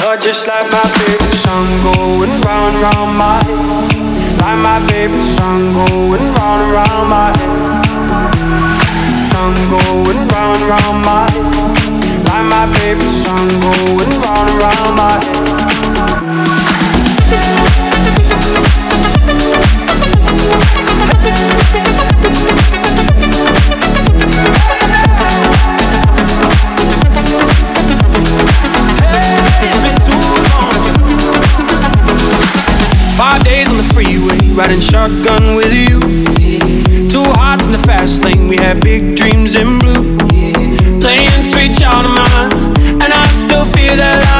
You're just like my favorite song going round and round my head. Like my favorite song going round and round my head. Song going round and round my head. Like my favorite song going round and round my Five freeway, riding shotgun with you. Two hearts in the fast lane, we had big dreams in blue. Playing sweet child of mine, and I still feel that line.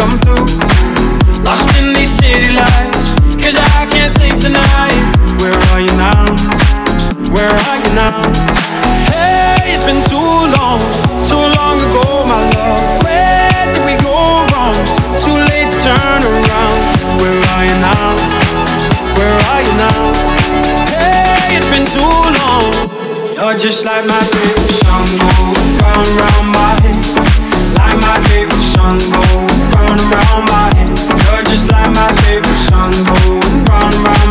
Come through. Lost in these city lights, cause I can't sleep tonight. Where are you now? Where are you now? Hey, it's been too long, too long ago, my love. Where did we go wrong? Too late to turn around. Where are you now? Where are you now? Hey, it's been too long. You're just like my favorite song round round run, go and run, run.